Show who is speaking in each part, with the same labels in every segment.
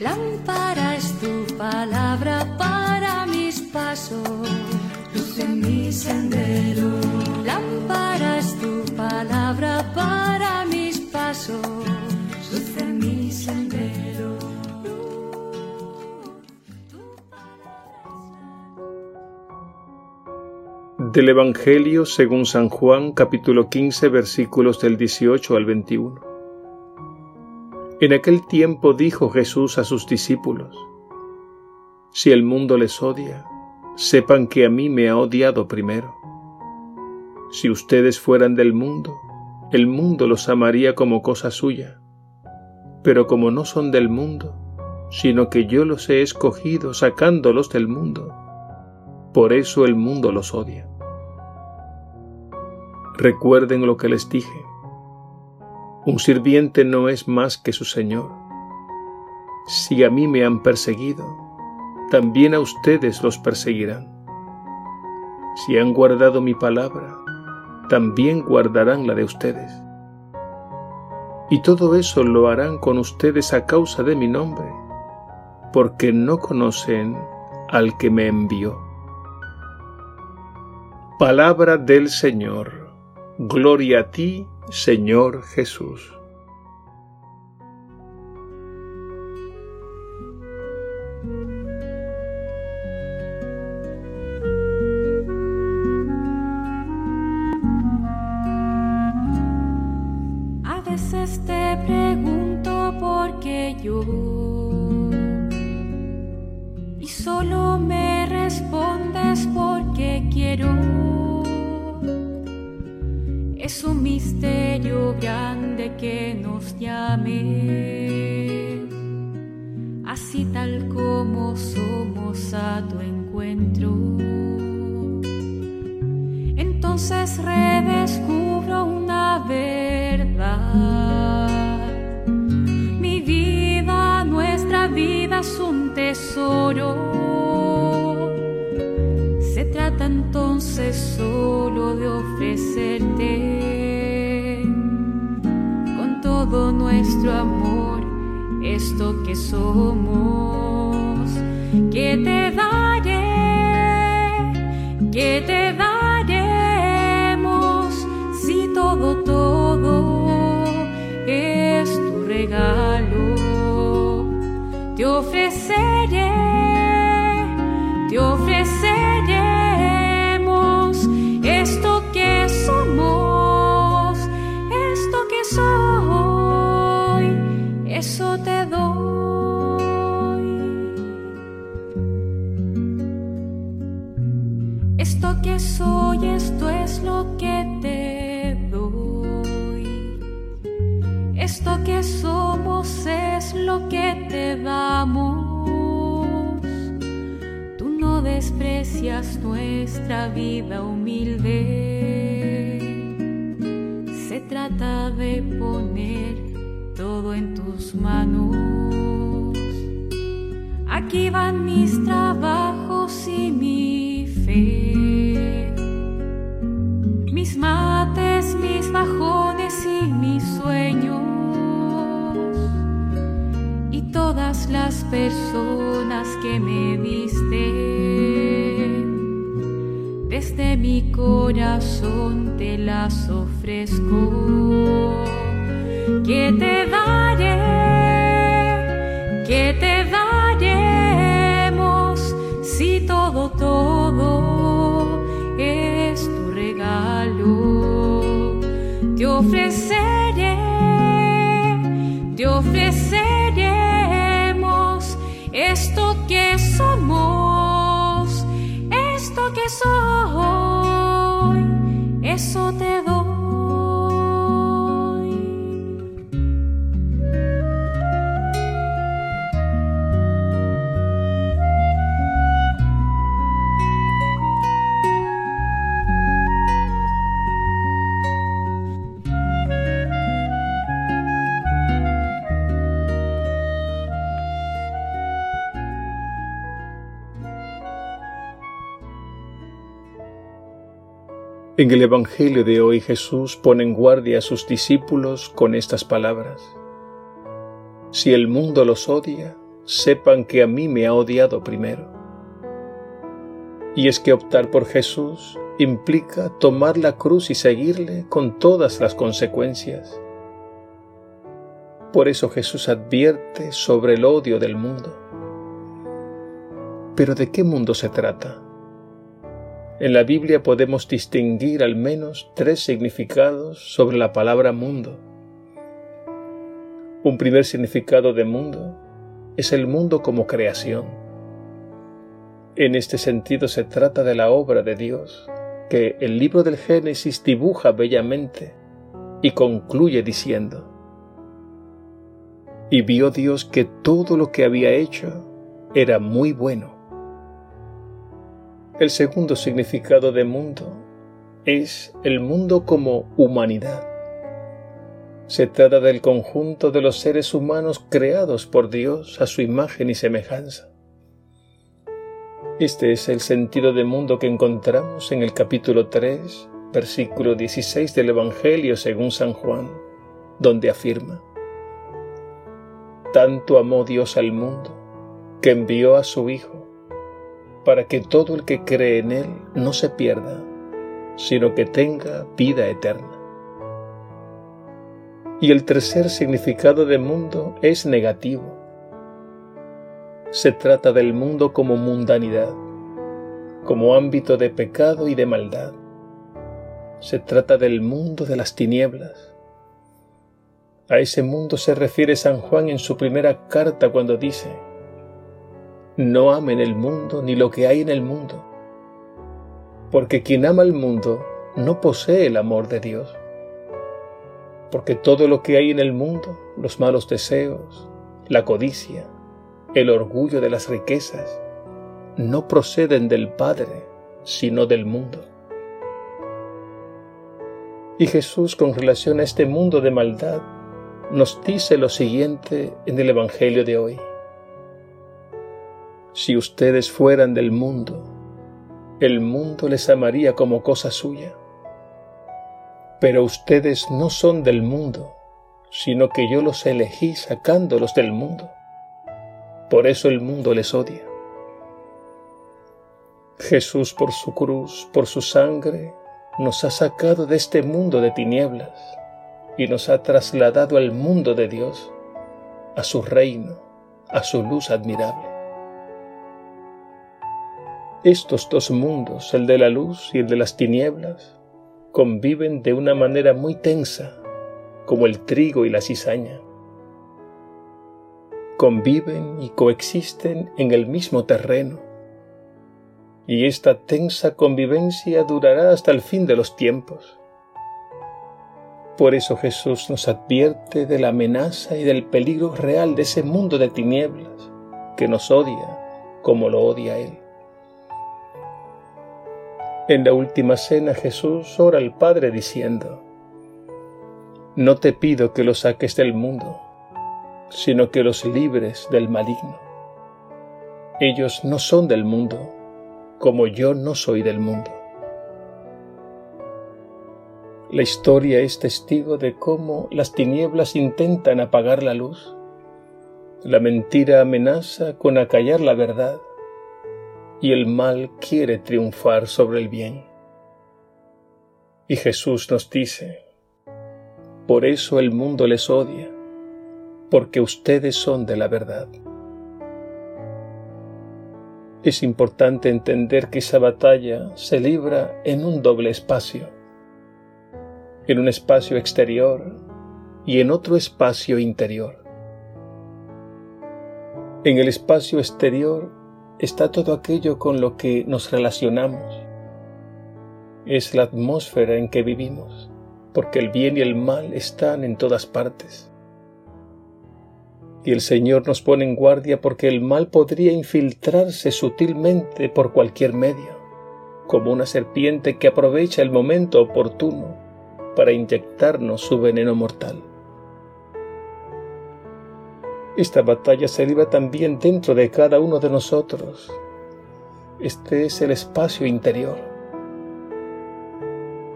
Speaker 1: Lámpara es tu palabra para mis pasos, luz en mi sendero. Lámpara es tu palabra para mis pasos, luz en mi sendero.
Speaker 2: Del Evangelio según San Juan capítulo 15 versículos del 18 al 21. En aquel tiempo dijo Jesús a sus discípulos, Si el mundo les odia, sepan que a mí me ha odiado primero. Si ustedes fueran del mundo, el mundo los amaría como cosa suya. Pero como no son del mundo, sino que yo los he escogido sacándolos del mundo, por eso el mundo los odia. Recuerden lo que les dije un sirviente no es más que su Señor. Si a mí me han perseguido, también a ustedes los perseguirán. Si han guardado mi palabra, también guardarán la de ustedes. Y todo eso lo harán con ustedes a causa de mi nombre, porque no conocen al que me envió. Palabra del Señor. Gloria a ti, Señor Jesús.
Speaker 1: Que nos llame, así tal como somos a tu encuentro. Entonces redescubro una verdad. Mi vida, nuestra vida es un tesoro. Se trata entonces solo de ofrecerte todo nuestro amor, esto que somos, que te daré, que te daremos, si todo, todo es tu regalo, te ofreceré, te ofreceremos Esto que somos es lo que te damos. Tú no desprecias nuestra vida humilde. Se trata de poner todo en tus manos. Aquí van mis trabajos y mi las personas que me diste. Desde mi corazón te las ofrezco que te daré, que te daremos, si todo, todo es tu regalo. Te ofreceré, eso te
Speaker 2: En el Evangelio de hoy Jesús pone en guardia a sus discípulos con estas palabras. Si el mundo los odia, sepan que a mí me ha odiado primero. Y es que optar por Jesús implica tomar la cruz y seguirle con todas las consecuencias. Por eso Jesús advierte sobre el odio del mundo. Pero ¿de qué mundo se trata? En la Biblia podemos distinguir al menos tres significados sobre la palabra mundo. Un primer significado de mundo es el mundo como creación. En este sentido se trata de la obra de Dios, que el libro del Génesis dibuja bellamente y concluye diciendo, Y vio Dios que todo lo que había hecho era muy bueno. El segundo significado de mundo es el mundo como humanidad. Se trata del conjunto de los seres humanos creados por Dios a su imagen y semejanza. Este es el sentido de mundo que encontramos en el capítulo 3, versículo 16 del Evangelio según San Juan, donde afirma, Tanto amó Dios al mundo, que envió a su Hijo, para que todo el que cree en Él no se pierda, sino que tenga vida eterna. Y el tercer significado de mundo es negativo. Se trata del mundo como mundanidad, como ámbito de pecado y de maldad. Se trata del mundo de las tinieblas. A ese mundo se refiere San Juan en su primera carta cuando dice, no amen el mundo ni lo que hay en el mundo, porque quien ama el mundo no posee el amor de Dios porque todo lo que hay en el mundo, los malos deseos, la codicia, el orgullo de las riquezas, no proceden del Padre, sino del mundo. Y Jesús con relación a este mundo de maldad nos dice lo siguiente en el Evangelio de hoy. Si ustedes fueran del mundo, el mundo les amaría como cosa suya pero ustedes no son del mundo, sino que yo los elegí sacándolos del mundo. Por eso el mundo les odia. Jesús por su cruz, por su sangre, nos ha sacado de este mundo de tinieblas y nos ha trasladado al mundo de Dios, a su reino, a su luz admirable. Estos dos mundos, el de la luz y el de las tinieblas, conviven de una manera muy tensa, como el trigo y la cizaña. Conviven y coexisten en el mismo terreno. Y esta tensa convivencia durará hasta el fin de los tiempos. Por eso Jesús nos advierte de la amenaza y del peligro real de ese mundo de tinieblas que nos odia como lo odia Él. En la última cena Jesús ora al Padre diciendo, No te pido que los saques del mundo, sino que los libres del maligno. Ellos no son del mundo, como yo no soy del mundo. La historia es testigo de cómo las tinieblas intentan apagar la luz. La mentira amenaza con acallar la verdad y el mal quiere triunfar sobre el bien. Y Jesús nos dice, por eso el mundo les odia, porque ustedes son de la verdad. Es importante entender que esa batalla se libra en un doble espacio, en un espacio exterior y en otro espacio interior. En el espacio exterior está todo aquello con lo que nos relacionamos. Es la atmósfera en que vivimos, porque el bien y el mal están en todas partes. Y el Señor nos pone en guardia porque el mal podría infiltrarse sutilmente por cualquier medio, como una serpiente que aprovecha el momento oportuno para inyectarnos su veneno mortal. Esta batalla se libra también dentro de cada uno de nosotros. Este es el espacio interior.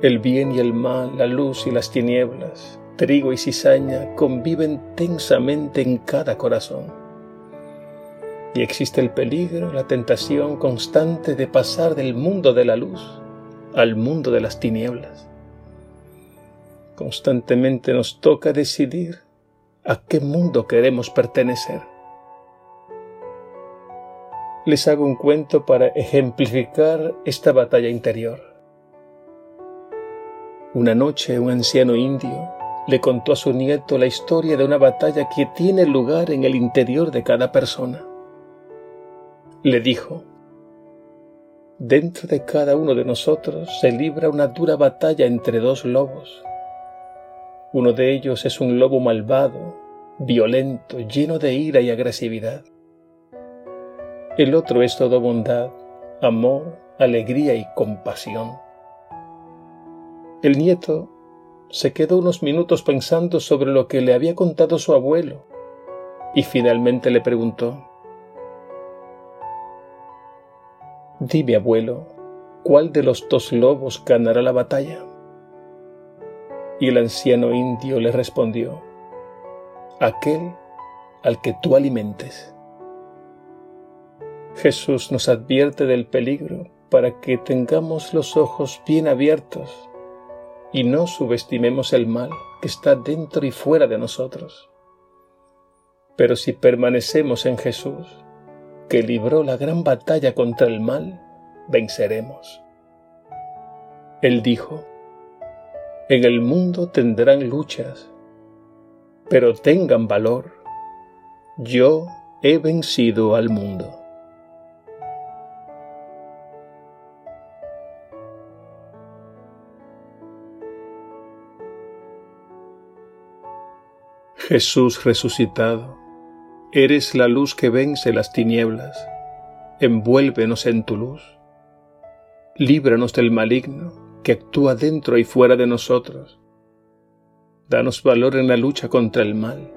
Speaker 2: El bien y el mal, la luz y las tinieblas, trigo y cizaña conviven tensamente en cada corazón. y existe el peligro, la tentación constante de pasar del mundo de la luz al mundo de las tinieblas. Constantemente nos toca decidir a qué mundo queremos pertenecer. Les hago un cuento para ejemplificar esta batalla interior. Una noche un anciano indio le contó a su nieto la historia de una batalla que tiene lugar en el interior de cada persona. Le dijo, Dentro de cada uno de nosotros se libra una dura batalla entre dos lobos. Uno de ellos es un lobo malvado, violento, lleno de ira y agresividad. El otro es todo bondad, amor, alegría y compasión. El nieto se quedó unos minutos pensando sobre lo que le había contado su abuelo y finalmente le preguntó, Dime, abuelo, ¿cuál de los dos lobos ganará la batalla? Y el anciano indio le respondió, aquel al que tú alimentes. Jesús nos advierte del peligro para que tengamos los ojos bien abiertos y no subestimemos el mal que está dentro y fuera de nosotros. Pero si permanecemos en Jesús, que libró la gran batalla contra el mal, venceremos. Él dijo, en el mundo tendrán luchas, pero tengan valor, yo he vencido al mundo. Jesús resucitado Eres la luz que vence las tinieblas. Envuélvenos en tu luz. Líbranos del maligno que actúa dentro y fuera de nosotros. Danos valor en la lucha contra el mal.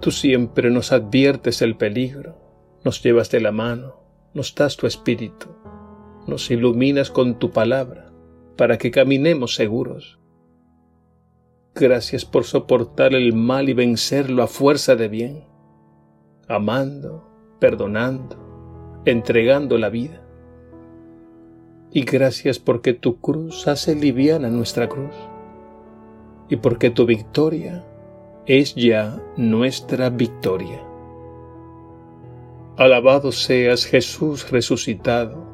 Speaker 2: Tú siempre nos adviertes el peligro, nos llevas de la mano, nos das tu espíritu, nos iluminas con tu palabra para que caminemos seguros. Gracias por soportar el mal y vencerlo a fuerza de bien, amando, perdonando, entregando la vida. Y gracias porque tu cruz hace liviana nuestra cruz y porque tu victoria es ya nuestra victoria. Alabado seas Jesús resucitado,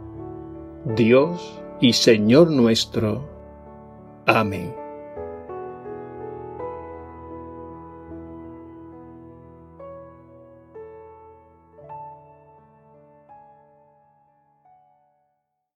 Speaker 2: Dios y Señor nuestro. Amén.